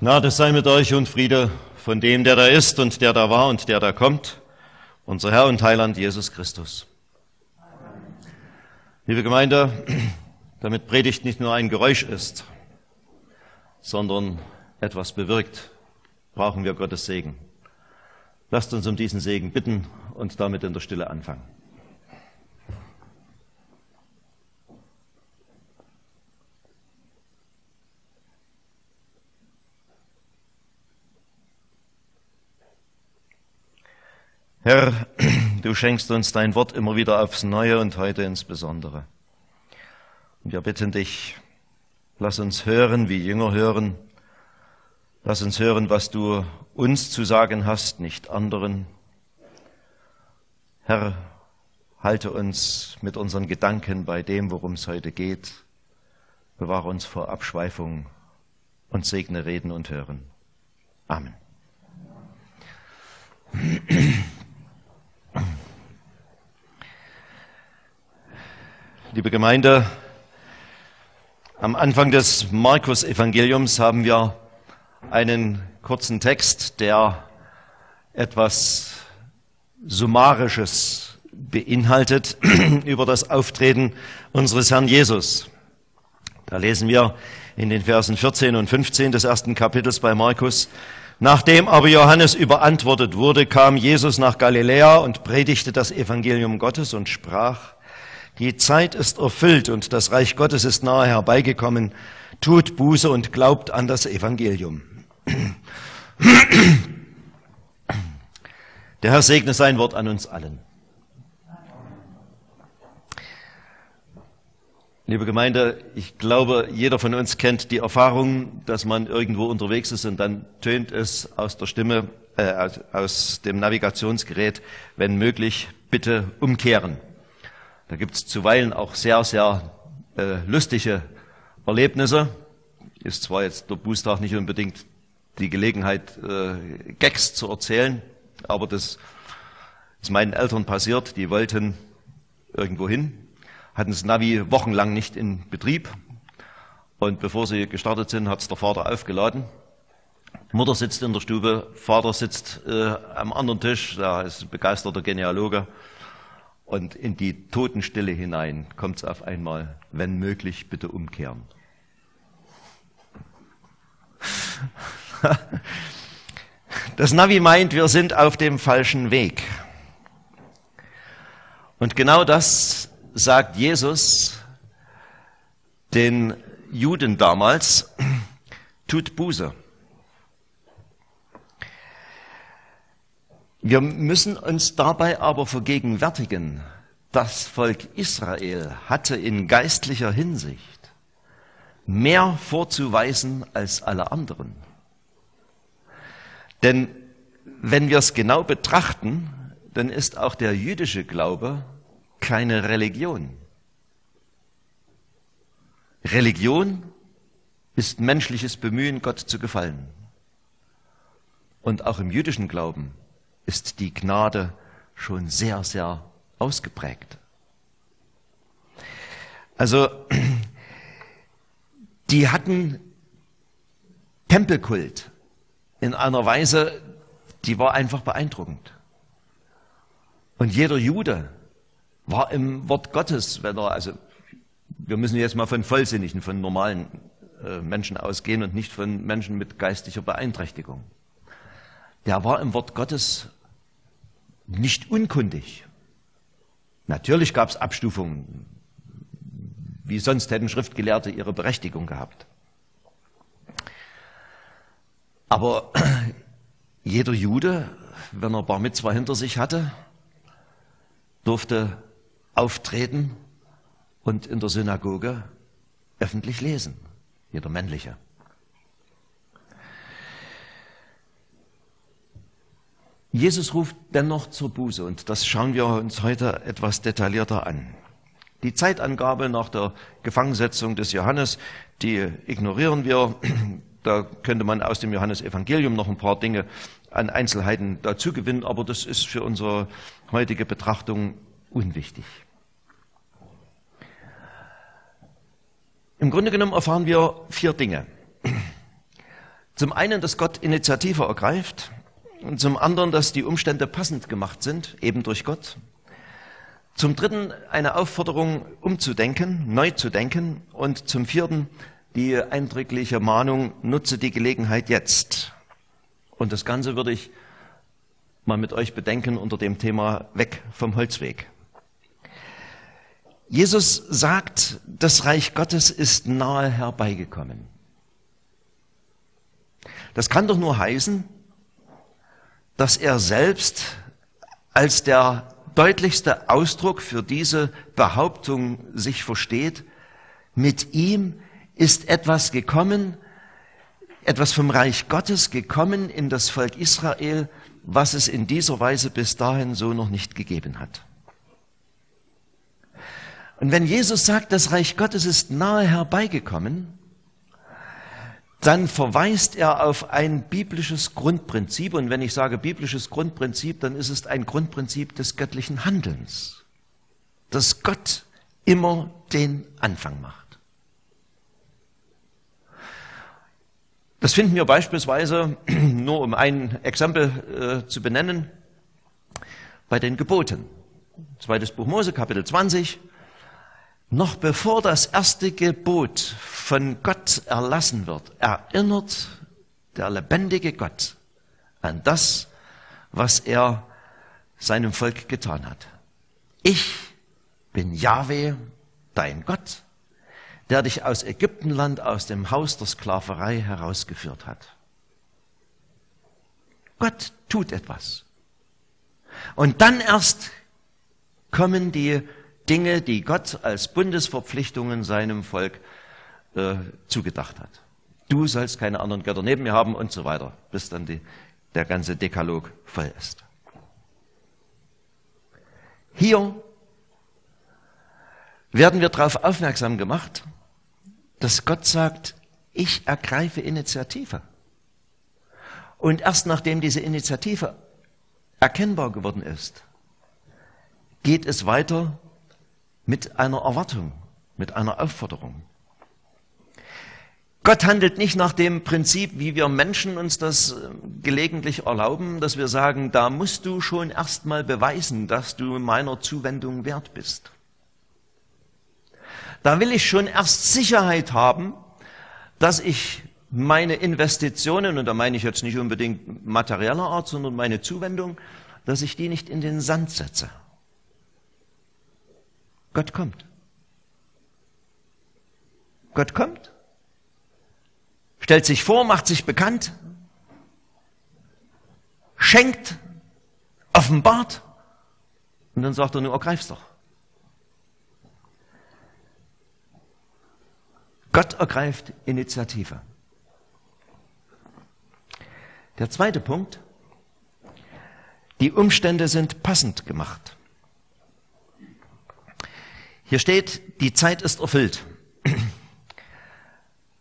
Gnade sei mit euch und Friede von dem, der da ist und der da war und der da kommt, unser Herr und Heiland Jesus Christus. Liebe Gemeinde, damit Predigt nicht nur ein Geräusch ist, sondern etwas bewirkt, brauchen wir Gottes Segen. Lasst uns um diesen Segen bitten und damit in der Stille anfangen. Herr, du schenkst uns dein Wort immer wieder aufs Neue und heute insbesondere. Und wir bitten dich, lass uns hören, wie Jünger hören. Lass uns hören, was du uns zu sagen hast, nicht anderen. Herr, halte uns mit unseren Gedanken bei dem, worum es heute geht. Bewahre uns vor Abschweifung und segne Reden und Hören. Amen. Liebe Gemeinde, am Anfang des Markus-Evangeliums haben wir einen kurzen Text, der etwas Summarisches beinhaltet über das Auftreten unseres Herrn Jesus. Da lesen wir in den Versen 14 und 15 des ersten Kapitels bei Markus, Nachdem aber Johannes überantwortet wurde, kam Jesus nach Galiläa und predigte das Evangelium Gottes und sprach, die Zeit ist erfüllt und das Reich Gottes ist nahe herbeigekommen. Tut Buße und glaubt an das Evangelium. Der Herr segne sein Wort an uns allen. Liebe Gemeinde, ich glaube, jeder von uns kennt die Erfahrung, dass man irgendwo unterwegs ist und dann tönt es aus der Stimme, äh, aus, dem Navigationsgerät, wenn möglich, bitte umkehren. Da gibt es zuweilen auch sehr, sehr äh, lustige Erlebnisse. Ist zwar jetzt der Bußtag nicht unbedingt die Gelegenheit, äh, Gags zu erzählen, aber das ist meinen Eltern passiert. Die wollten irgendwo hin, hatten das Navi wochenlang nicht in Betrieb. Und bevor sie gestartet sind, hat es der Vater aufgeladen. Mutter sitzt in der Stube, Vater sitzt äh, am anderen Tisch, da ist ein begeisterter Genealoge. Und in die Totenstille hinein kommt es auf einmal, wenn möglich, bitte umkehren. Das Navi meint, wir sind auf dem falschen Weg. Und genau das sagt Jesus den Juden damals, tut Buße. Wir müssen uns dabei aber vergegenwärtigen, das Volk Israel hatte in geistlicher Hinsicht mehr vorzuweisen als alle anderen. Denn wenn wir es genau betrachten, dann ist auch der jüdische Glaube keine Religion. Religion ist menschliches Bemühen, Gott zu gefallen. Und auch im jüdischen Glauben ist die Gnade schon sehr, sehr ausgeprägt. Also, die hatten Tempelkult in einer Weise, die war einfach beeindruckend. Und jeder Jude war im Wort Gottes, wenn er, also wir müssen jetzt mal von Vollsinnigen, von normalen äh, Menschen ausgehen und nicht von Menschen mit geistiger Beeinträchtigung. Der war im Wort Gottes nicht unkundig. Natürlich gab es Abstufungen. Wie sonst hätten Schriftgelehrte ihre Berechtigung gehabt. Aber jeder Jude, wenn er Bar Mitzvah hinter sich hatte, durfte auftreten und in der Synagoge öffentlich lesen. Jeder männliche. Jesus ruft dennoch zur Buße und das schauen wir uns heute etwas detaillierter an. Die Zeitangabe nach der Gefangensetzung des Johannes, die ignorieren wir. Da könnte man aus dem Johannesevangelium noch ein paar Dinge an Einzelheiten dazu gewinnen, aber das ist für unsere heutige Betrachtung unwichtig. Im Grunde genommen erfahren wir vier Dinge. Zum einen, dass Gott Initiative ergreift und zum anderen, dass die Umstände passend gemacht sind, eben durch Gott. Zum dritten eine Aufforderung, umzudenken, neu zu denken und zum vierten die eindrückliche Mahnung, nutze die Gelegenheit jetzt. Und das Ganze würde ich mal mit euch bedenken unter dem Thema weg vom Holzweg. Jesus sagt, das Reich Gottes ist nahe herbeigekommen. Das kann doch nur heißen, dass er selbst als der deutlichste Ausdruck für diese Behauptung sich versteht, mit ihm ist etwas gekommen, etwas vom Reich Gottes gekommen in das Volk Israel, was es in dieser Weise bis dahin so noch nicht gegeben hat. Und wenn Jesus sagt, das Reich Gottes ist nahe herbeigekommen, dann verweist er auf ein biblisches Grundprinzip. Und wenn ich sage biblisches Grundprinzip, dann ist es ein Grundprinzip des göttlichen Handelns, dass Gott immer den Anfang macht. Das finden wir beispielsweise, nur um ein Exempel äh, zu benennen, bei den Geboten. Zweites Buch Mose, Kapitel 20. Noch bevor das erste Gebot von Gott erlassen wird, erinnert der lebendige Gott an das, was er seinem Volk getan hat. Ich bin Yahweh, dein Gott, der dich aus Ägyptenland, aus dem Haus der Sklaverei herausgeführt hat. Gott tut etwas. Und dann erst kommen die Dinge, die Gott als Bundesverpflichtungen seinem Volk äh, zugedacht hat. Du sollst keine anderen Götter neben mir haben und so weiter, bis dann die, der ganze Dekalog voll ist. Hier werden wir darauf aufmerksam gemacht, dass Gott sagt, ich ergreife Initiative. Und erst nachdem diese Initiative erkennbar geworden ist, geht es weiter mit einer Erwartung, mit einer Aufforderung. Gott handelt nicht nach dem Prinzip, wie wir Menschen uns das äh, gelegentlich erlauben, dass wir sagen, da musst du schon erstmal beweisen, dass du meiner Zuwendung wert bist. Da will ich schon erst Sicherheit haben, dass ich meine Investitionen, und da meine ich jetzt nicht unbedingt materieller Art, sondern meine Zuwendung, dass ich die nicht in den Sand setze. Gott kommt. Gott kommt, stellt sich vor, macht sich bekannt, schenkt, offenbart und dann sagt er nur, ergreif's doch. Gott ergreift Initiative. Der zweite Punkt, die Umstände sind passend gemacht. Hier steht, die Zeit ist erfüllt.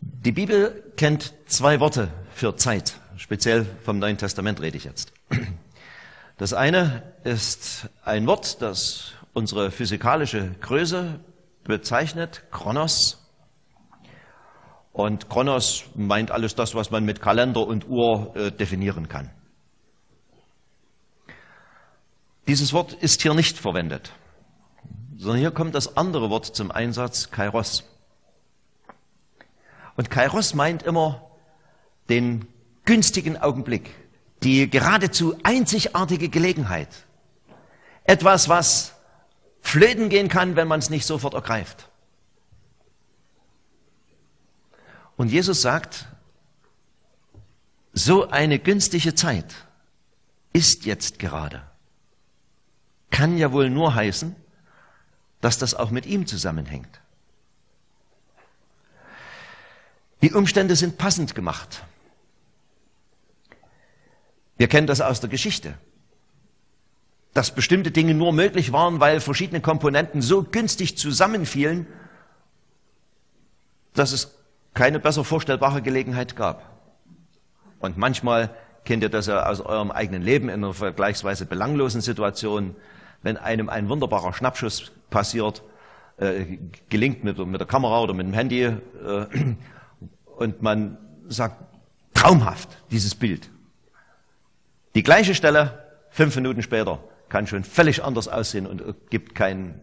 Die Bibel kennt zwei Worte für Zeit. Speziell vom Neuen Testament rede ich jetzt. Das eine ist ein Wort, das unsere physikalische Größe bezeichnet, Chronos. Und Chronos meint alles das, was man mit Kalender und Uhr äh, definieren kann. Dieses Wort ist hier nicht verwendet sondern hier kommt das andere Wort zum Einsatz, Kairos. Und Kairos meint immer den günstigen Augenblick, die geradezu einzigartige Gelegenheit. Etwas, was flöten gehen kann, wenn man es nicht sofort ergreift. Und Jesus sagt, so eine günstige Zeit ist jetzt gerade. Kann ja wohl nur heißen, dass das auch mit ihm zusammenhängt. Die Umstände sind passend gemacht. Wir kennen das aus der Geschichte, dass bestimmte Dinge nur möglich waren, weil verschiedene Komponenten so günstig zusammenfielen, dass es keine besser vorstellbare Gelegenheit gab. Und manchmal kennt ihr das ja aus eurem eigenen Leben in einer vergleichsweise belanglosen Situation, wenn einem ein wunderbarer Schnappschuss passiert, äh, gelingt mit, mit, der Kamera oder mit dem Handy äh, und man sagt, traumhaft, dieses Bild. Die gleiche Stelle, fünf Minuten später, kann schon völlig anders aussehen und gibt kein,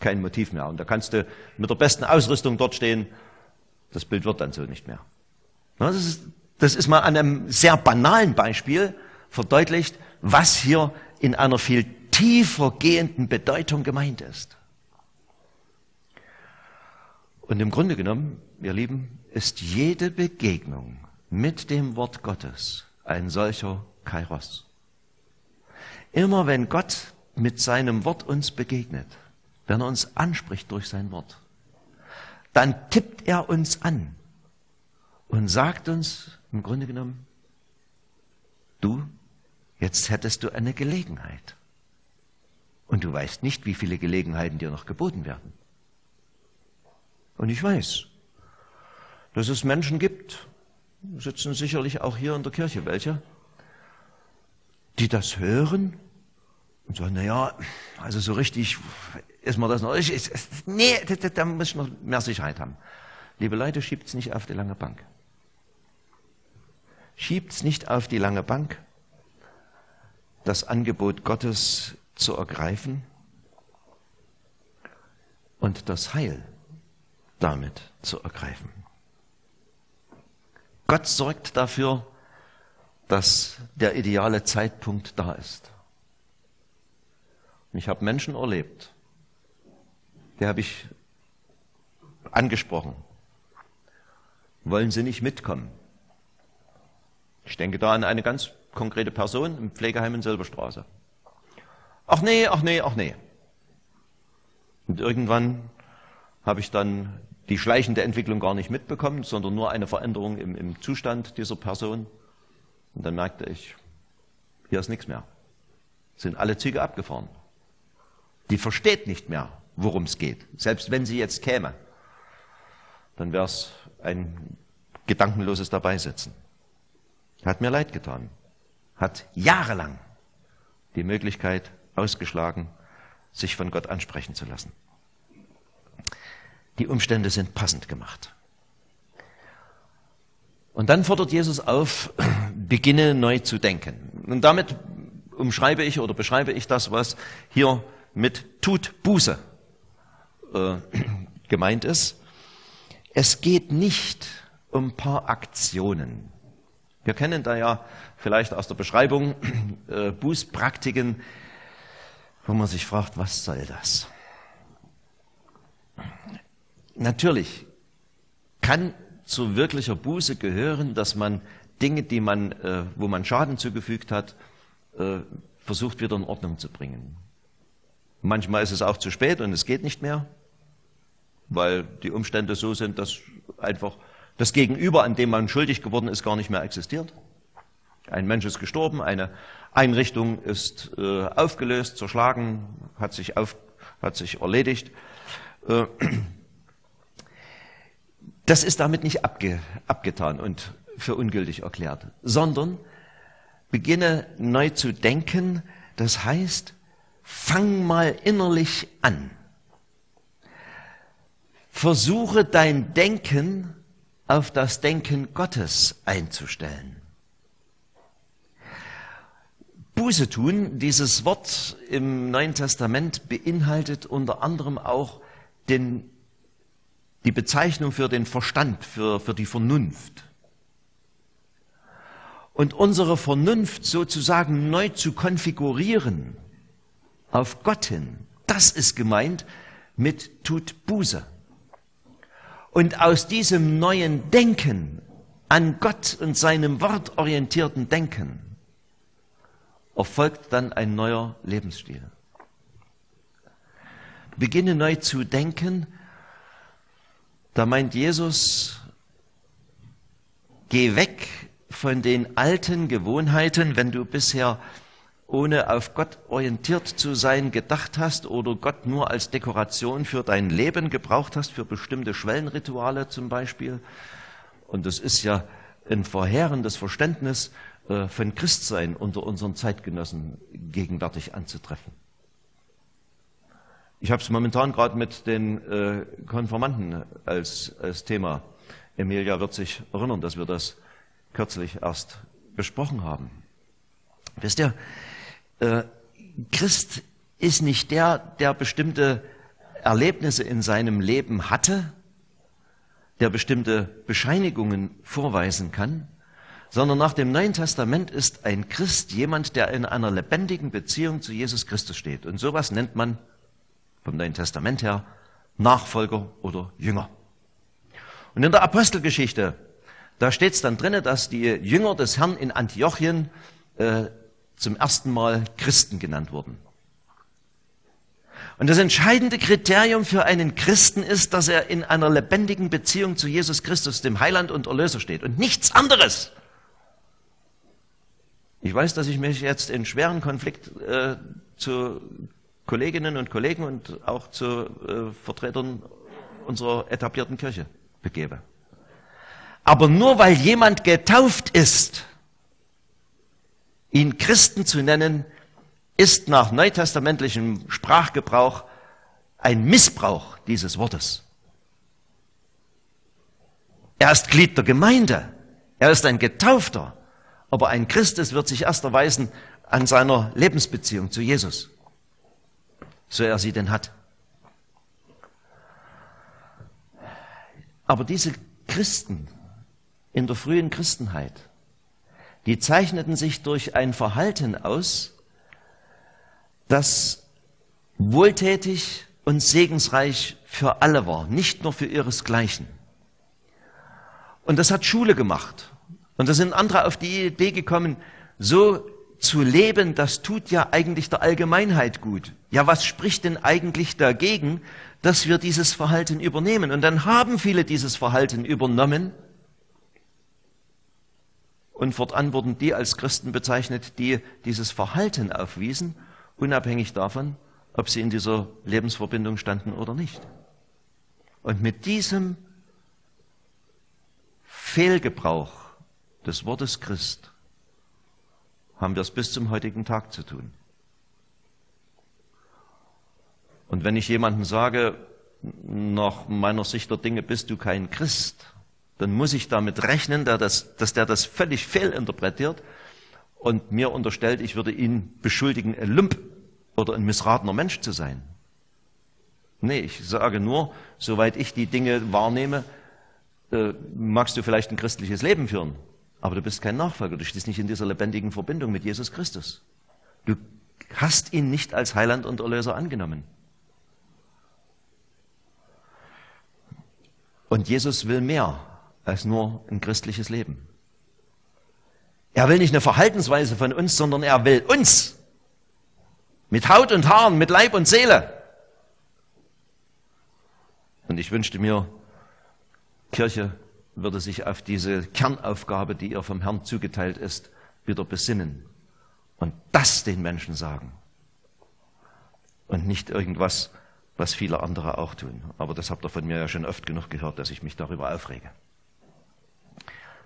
kein Motiv mehr. Und da kannst du mit der besten Ausrüstung dort stehen, das Bild wird dann so nicht mehr. Das ist, das ist mal an einem sehr banalen Beispiel verdeutlicht, was hier in einer viel tiefer gehenden Bedeutung gemeint ist. Und im Grunde genommen, ihr Lieben, ist jede Begegnung mit dem Wort Gottes ein solcher Kairos. Immer wenn Gott mit seinem Wort uns begegnet, wenn er uns anspricht durch sein Wort, dann tippt er uns an und sagt uns im Grunde genommen, du, jetzt hättest du eine Gelegenheit. Und du weißt nicht, wie viele Gelegenheiten dir noch geboten werden. Und ich weiß, dass es Menschen gibt, sitzen sicherlich auch hier in der Kirche welche, die das hören und sagen, na ja, also so richtig ist mir das noch, ich, ich, nee, da, da muss ich noch mehr Sicherheit haben. Liebe Leute, schiebt's nicht auf die lange Bank. Schiebt's nicht auf die lange Bank, das Angebot Gottes zu ergreifen und das Heil damit zu ergreifen. Gott sorgt dafür, dass der ideale Zeitpunkt da ist. Und ich habe Menschen erlebt, die habe ich angesprochen. Wollen Sie nicht mitkommen? Ich denke da an eine ganz konkrete Person im Pflegeheim in Silberstraße. Ach nee, ach nee, ach nee. Und irgendwann habe ich dann die schleichende Entwicklung gar nicht mitbekommen, sondern nur eine Veränderung im, im Zustand dieser Person. Und dann merkte ich, hier ist nichts mehr. Sind alle Züge abgefahren. Die versteht nicht mehr, worum es geht. Selbst wenn sie jetzt käme, dann wäre es ein gedankenloses Dabeisitzen. Hat mir leid getan. Hat jahrelang die Möglichkeit ausgeschlagen, sich von Gott ansprechen zu lassen. Die Umstände sind passend gemacht. Und dann fordert Jesus auf, beginne neu zu denken. Und damit umschreibe ich oder beschreibe ich das, was hier mit tut Buße äh, gemeint ist. Es geht nicht um paar Aktionen. Wir kennen da ja vielleicht aus der Beschreibung äh, Bußpraktiken, wo man sich fragt, was soll das? Natürlich kann zu wirklicher Buße gehören, dass man Dinge, die man, äh, wo man Schaden zugefügt hat, äh, versucht wieder in Ordnung zu bringen. Manchmal ist es auch zu spät und es geht nicht mehr, weil die Umstände so sind, dass einfach das Gegenüber, an dem man schuldig geworden ist, gar nicht mehr existiert. Ein Mensch ist gestorben, eine Einrichtung ist äh, aufgelöst, zerschlagen, hat sich, auf, hat sich erledigt. Äh, das ist damit nicht abge, abgetan und für ungültig erklärt, sondern beginne neu zu denken, das heißt, fang mal innerlich an. Versuche dein Denken auf das Denken Gottes einzustellen. Buße tun, dieses Wort im Neuen Testament beinhaltet unter anderem auch den die Bezeichnung für den Verstand, für, für die Vernunft. Und unsere Vernunft sozusagen neu zu konfigurieren auf Gott hin, das ist gemeint mit tut Buße. Und aus diesem neuen Denken an Gott und seinem Wort orientierten Denken erfolgt dann ein neuer Lebensstil. Beginne neu zu denken, da meint Jesus, geh weg von den alten Gewohnheiten, wenn du bisher ohne auf Gott orientiert zu sein gedacht hast oder Gott nur als Dekoration für dein Leben gebraucht hast, für bestimmte Schwellenrituale zum Beispiel. Und das ist ja ein verheerendes Verständnis äh, von Christsein unter unseren Zeitgenossen gegenwärtig anzutreffen. Ich habe es momentan gerade mit den äh, Konformanten als, als Thema. Emilia wird sich erinnern, dass wir das kürzlich erst besprochen haben. Wisst ihr, äh, Christ ist nicht der, der bestimmte Erlebnisse in seinem Leben hatte, der bestimmte Bescheinigungen vorweisen kann, sondern nach dem Neuen Testament ist ein Christ jemand, der in einer lebendigen Beziehung zu Jesus Christus steht. Und sowas nennt man vom Neuen Testament her Nachfolger oder Jünger. Und in der Apostelgeschichte, da steht es dann drinnen, dass die Jünger des Herrn in Antiochien äh, zum ersten Mal Christen genannt wurden. Und das entscheidende Kriterium für einen Christen ist, dass er in einer lebendigen Beziehung zu Jesus Christus, dem Heiland und Erlöser steht und nichts anderes. Ich weiß, dass ich mich jetzt in schweren Konflikt äh, zu Kolleginnen und Kollegen und auch zu äh, Vertretern unserer etablierten Kirche begebe. Aber nur weil jemand getauft ist, ihn Christen zu nennen, ist nach neutestamentlichem Sprachgebrauch ein Missbrauch dieses Wortes. Er ist Glied der Gemeinde. Er ist ein Getaufter. Aber ein Christus wird sich erst erweisen an seiner Lebensbeziehung zu Jesus. So er sie denn hat. Aber diese Christen in der frühen Christenheit, die zeichneten sich durch ein Verhalten aus, das wohltätig und segensreich für alle war, nicht nur für ihresgleichen. Und das hat Schule gemacht. Und da sind andere auf die Idee gekommen, so zu leben, das tut ja eigentlich der Allgemeinheit gut. Ja, was spricht denn eigentlich dagegen, dass wir dieses Verhalten übernehmen? Und dann haben viele dieses Verhalten übernommen. Und fortan wurden die als Christen bezeichnet, die dieses Verhalten aufwiesen unabhängig davon, ob sie in dieser Lebensverbindung standen oder nicht. Und mit diesem Fehlgebrauch des Wortes Christ haben wir es bis zum heutigen Tag zu tun. Und wenn ich jemandem sage, nach meiner Sicht der Dinge bist du kein Christ, dann muss ich damit rechnen, dass, der das völlig fehlinterpretiert und mir unterstellt, ich würde ihn beschuldigen, ein Lump oder ein missratener Mensch zu sein. Nee, ich sage nur, soweit ich die Dinge wahrnehme, äh, magst du vielleicht ein christliches Leben führen, aber du bist kein Nachfolger, du stehst nicht in dieser lebendigen Verbindung mit Jesus Christus. Du hast ihn nicht als Heiland und Erlöser angenommen. Und Jesus will mehr als nur ein christliches Leben. Er will nicht eine Verhaltensweise von uns, sondern er will uns. Mit Haut und Haaren, mit Leib und Seele. Und ich wünschte mir, Kirche würde sich auf diese Kernaufgabe, die ihr vom Herrn zugeteilt ist, wieder besinnen und das den Menschen sagen. Und nicht irgendwas, was viele andere auch tun. Aber das habt ihr von mir ja schon oft genug gehört, dass ich mich darüber aufrege.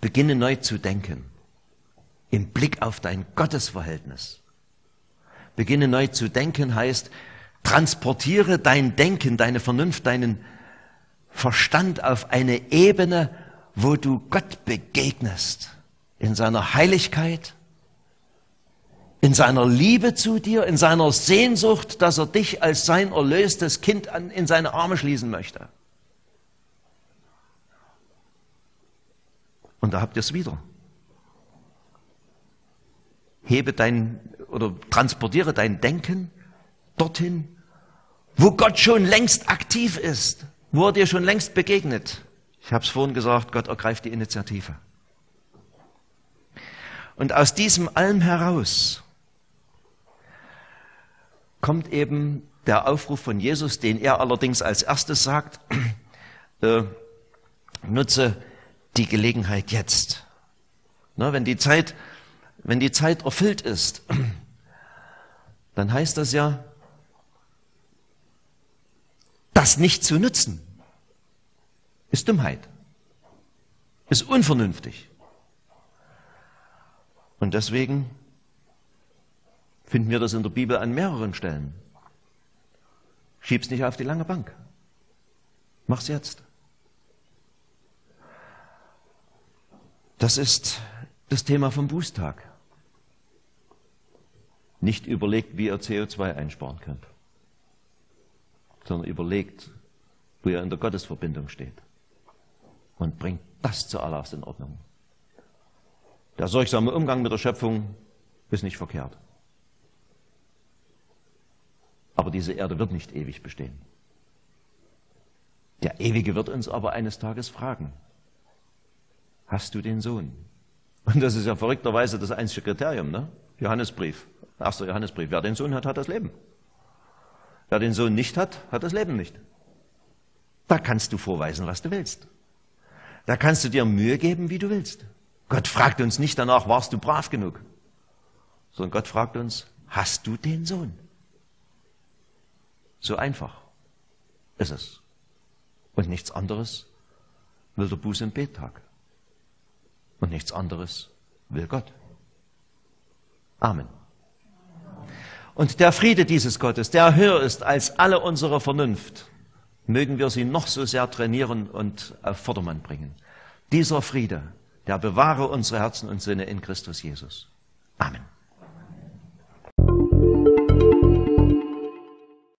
Beginne neu zu denken im Blick auf dein Gottesverhältnis. Beginne neu zu denken heißt, transportiere dein Denken, deine Vernunft, deinen Verstand auf eine Ebene, wo du Gott begegnest. In seiner Heiligkeit, in seiner Liebe zu dir, in seiner Sehnsucht, dass er dich als sein erlöstes Kind in seine Arme schließen möchte. Und da habt ihr es wieder hebe dein oder transportiere dein Denken dorthin, wo Gott schon längst aktiv ist, wo er dir schon längst begegnet. Ich habe es vorhin gesagt, Gott ergreift die Initiative. Und aus diesem allem heraus kommt eben der Aufruf von Jesus, den er allerdings als erstes sagt, äh, nutze die Gelegenheit jetzt. Na, wenn die Zeit wenn die Zeit erfüllt ist, dann heißt das ja, das nicht zu nutzen, ist Dummheit, ist unvernünftig. Und deswegen finden wir das in der Bibel an mehreren Stellen. Schieb's nicht auf die lange Bank. Mach's jetzt. Das ist das Thema vom Bußtag. Nicht überlegt, wie ihr CO2 einsparen könnt, sondern überlegt, wo ihr in der Gottesverbindung steht und bringt das zuallererst in Ordnung. Der sorgsame Umgang mit der Schöpfung ist nicht verkehrt. Aber diese Erde wird nicht ewig bestehen. Der Ewige wird uns aber eines Tages fragen, hast du den Sohn? Und das ist ja verrückterweise das einzige Kriterium, ne? Johannesbrief, erster Johannesbrief. Wer den Sohn hat, hat das Leben. Wer den Sohn nicht hat, hat das Leben nicht. Da kannst du vorweisen, was du willst. Da kannst du dir Mühe geben, wie du willst. Gott fragt uns nicht danach, warst du brav genug? Sondern Gott fragt uns, hast du den Sohn? So einfach ist es. Und nichts anderes will der Buß- und Bettag. Und nichts anderes will Gott. Amen. Und der Friede dieses Gottes, der höher ist als alle unsere Vernunft, mögen wir sie noch so sehr trainieren und auf Vordermann bringen. Dieser Friede, der bewahre unsere Herzen und Sinne in Christus Jesus. Amen.